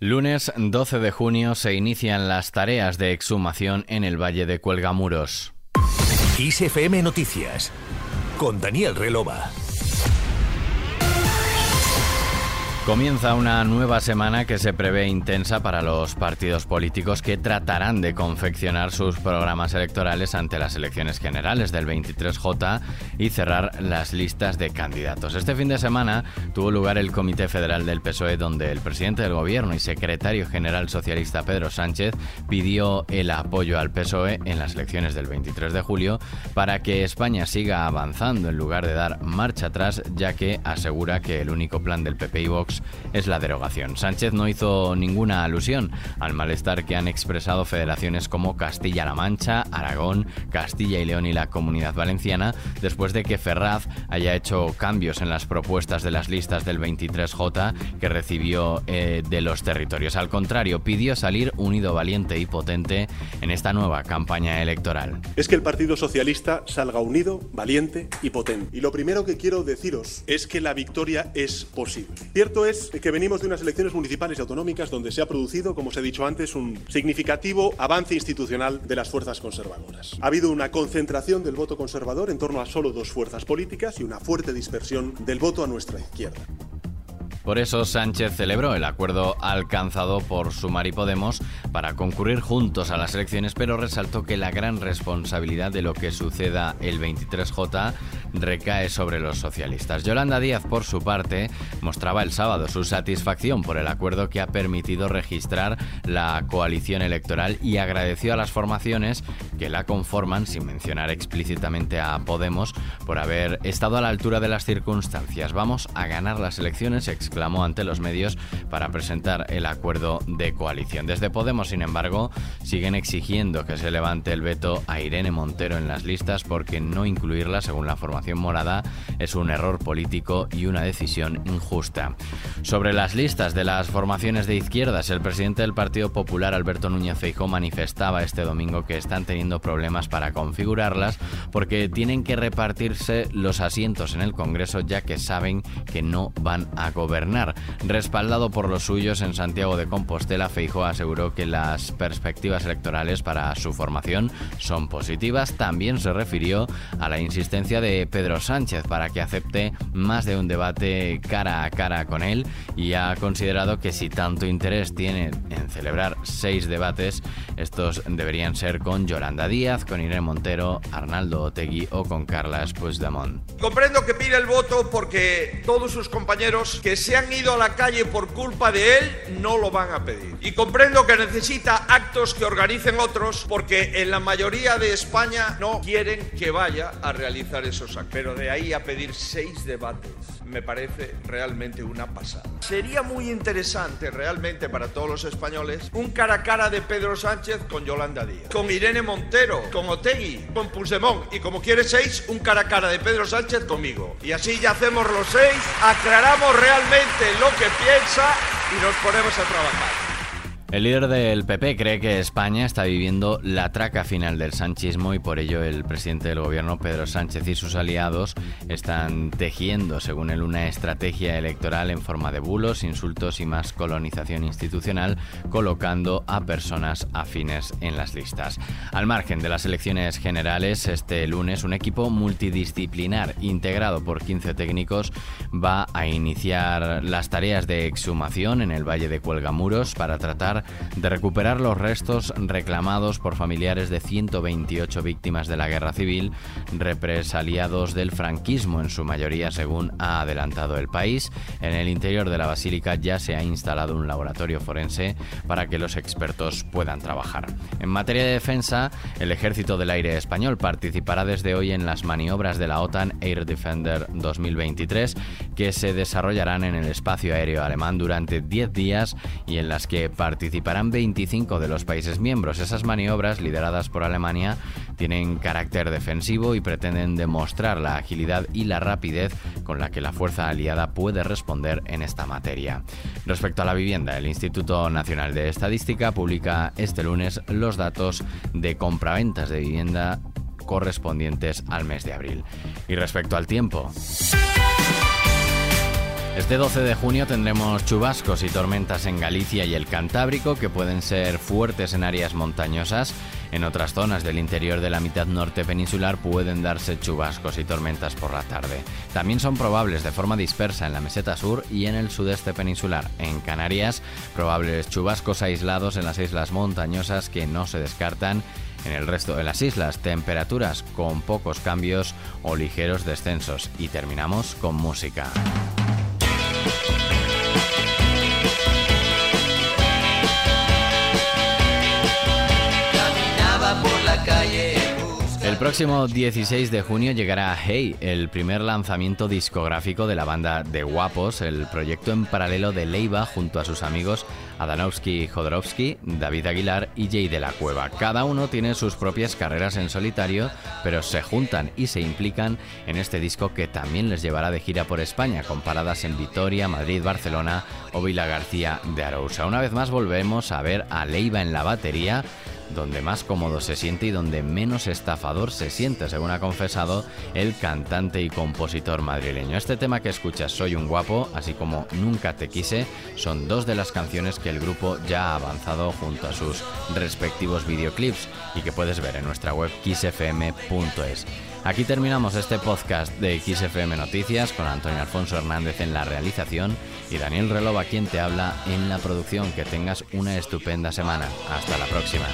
Lunes 12 de junio se inician las tareas de exhumación en el Valle de Cuelgamuros. ISFM Noticias con Daniel Relova. Comienza una nueva semana que se prevé intensa para los partidos políticos que tratarán de confeccionar sus programas electorales ante las elecciones generales del 23J y cerrar las listas de candidatos. Este fin de semana tuvo lugar el Comité Federal del PSOE donde el presidente del gobierno y secretario general socialista Pedro Sánchez pidió el apoyo al PSOE en las elecciones del 23 de julio para que España siga avanzando en lugar de dar marcha atrás ya que asegura que el único plan del PP y Vox es la derogación. Sánchez no hizo ninguna alusión al malestar que han expresado federaciones como Castilla-La Mancha, Aragón, Castilla y León y la Comunidad Valenciana después de que Ferraz haya hecho cambios en las propuestas de las listas del 23J que recibió eh, de los territorios. Al contrario, pidió salir unido, valiente y potente en esta nueva campaña electoral. Es que el Partido Socialista salga unido, valiente y potente. Y lo primero que quiero deciros es que la victoria es posible. Cierto es que venimos de unas elecciones municipales y autonómicas donde se ha producido, como os he dicho antes, un significativo avance institucional de las fuerzas conservadoras. Ha habido una concentración del voto conservador en torno a solo dos fuerzas políticas y una fuerte dispersión del voto a nuestra izquierda. Por eso Sánchez celebró el acuerdo alcanzado por Sumar y Podemos para concurrir juntos a las elecciones, pero resaltó que la gran responsabilidad de lo que suceda el 23J recae sobre los socialistas. Yolanda Díaz, por su parte, mostraba el sábado su satisfacción por el acuerdo que ha permitido registrar la coalición electoral y agradeció a las formaciones que la conforman, sin mencionar explícitamente a Podemos, por haber estado a la altura de las circunstancias. Vamos a ganar las elecciones, exclamó ante los medios para presentar el acuerdo de coalición. Desde Podemos, sin embargo, siguen exigiendo que se levante el veto a Irene Montero en las listas porque no incluirla, según la formación morada, es un error político y una decisión injusta. Sobre las listas de las formaciones de izquierdas, el presidente del Partido Popular, Alberto Núñez Feijóo, manifestaba este domingo que están teniendo problemas para configurarlas porque tienen que repartirse los asientos en el Congreso ya que saben que no van a gobernar. Respaldado por los suyos en Santiago de Compostela, Feijóo aseguró que las perspectivas electorales para su formación son positivas. También se refirió a la insistencia de Pedro Sánchez para que acepte más de un debate cara a cara con él y ha considerado que si tanto interés tiene en celebrar seis debates, estos deberían ser con Yolanda Díaz, con Irene Montero, Arnaldo Otegui o con Carlas Puigdemont. Comprendo que pide el voto porque todos sus compañeros que se han ido a la calle por culpa de él no lo van a pedir. Y comprendo que necesita actos que organicen otros porque en la mayoría de España no quieren que vaya a realizar esos actos. Pero de ahí a pedir seis debates me parece realmente una pasada. Sería muy interesante realmente para todos los españoles un cara a cara de Pedro Sánchez con Yolanda Díaz, con Irene Montero, con Otegui, con Puigdemont y como quiere seis, un cara a cara de Pedro Sánchez conmigo. Y así ya hacemos los seis, aclaramos realmente lo que piensa y nos ponemos a trabajar. El líder del PP cree que España está viviendo la traca final del sanchismo y por ello el presidente del gobierno, Pedro Sánchez, y sus aliados están tejiendo, según él, una estrategia electoral en forma de bulos, insultos y más colonización institucional, colocando a personas afines en las listas. Al margen de las elecciones generales, este lunes un equipo multidisciplinar integrado por 15 técnicos va a iniciar las tareas de exhumación en el Valle de Cuelgamuros para tratar de recuperar los restos reclamados por familiares de 128 víctimas de la guerra civil, represaliados del franquismo en su mayoría, según ha adelantado el país. En el interior de la basílica ya se ha instalado un laboratorio forense para que los expertos puedan trabajar. En materia de defensa, el Ejército del Aire Español participará desde hoy en las maniobras de la OTAN Air Defender 2023 que se desarrollarán en el espacio aéreo alemán durante 10 días y en las que participarán participarán 25 de los países miembros. Esas maniobras, lideradas por Alemania, tienen carácter defensivo y pretenden demostrar la agilidad y la rapidez con la que la fuerza aliada puede responder en esta materia. Respecto a la vivienda, el Instituto Nacional de Estadística publica este lunes los datos de compraventas de vivienda correspondientes al mes de abril. Y respecto al tiempo. Este 12 de junio tendremos chubascos y tormentas en Galicia y el Cantábrico que pueden ser fuertes en áreas montañosas. En otras zonas del interior de la mitad norte peninsular pueden darse chubascos y tormentas por la tarde. También son probables de forma dispersa en la meseta sur y en el sudeste peninsular. En Canarias, probables chubascos aislados en las islas montañosas que no se descartan en el resto de las islas, temperaturas con pocos cambios o ligeros descensos. Y terminamos con música. Próximo 16 de junio llegará Hey, el primer lanzamiento discográfico de la banda de Guapos, el proyecto en paralelo de Leiva junto a sus amigos Adanovsky Jodorowsky, David Aguilar y Jay de la Cueva. Cada uno tiene sus propias carreras en solitario, pero se juntan y se implican en este disco que también les llevará de gira por España, con paradas en Vitoria, Madrid, Barcelona o Vila García de Arousa. Una vez más volvemos a ver a Leiva en la batería donde más cómodo se siente y donde menos estafador se siente, según ha confesado el cantante y compositor madrileño. Este tema que escuchas, Soy un guapo, así como Nunca te quise, son dos de las canciones que el grupo ya ha avanzado junto a sus respectivos videoclips y que puedes ver en nuestra web xfm.es. Aquí terminamos este podcast de XFM Noticias con Antonio Alfonso Hernández en la realización y Daniel Relova quien te habla en la producción. Que tengas una estupenda semana. Hasta la próxima.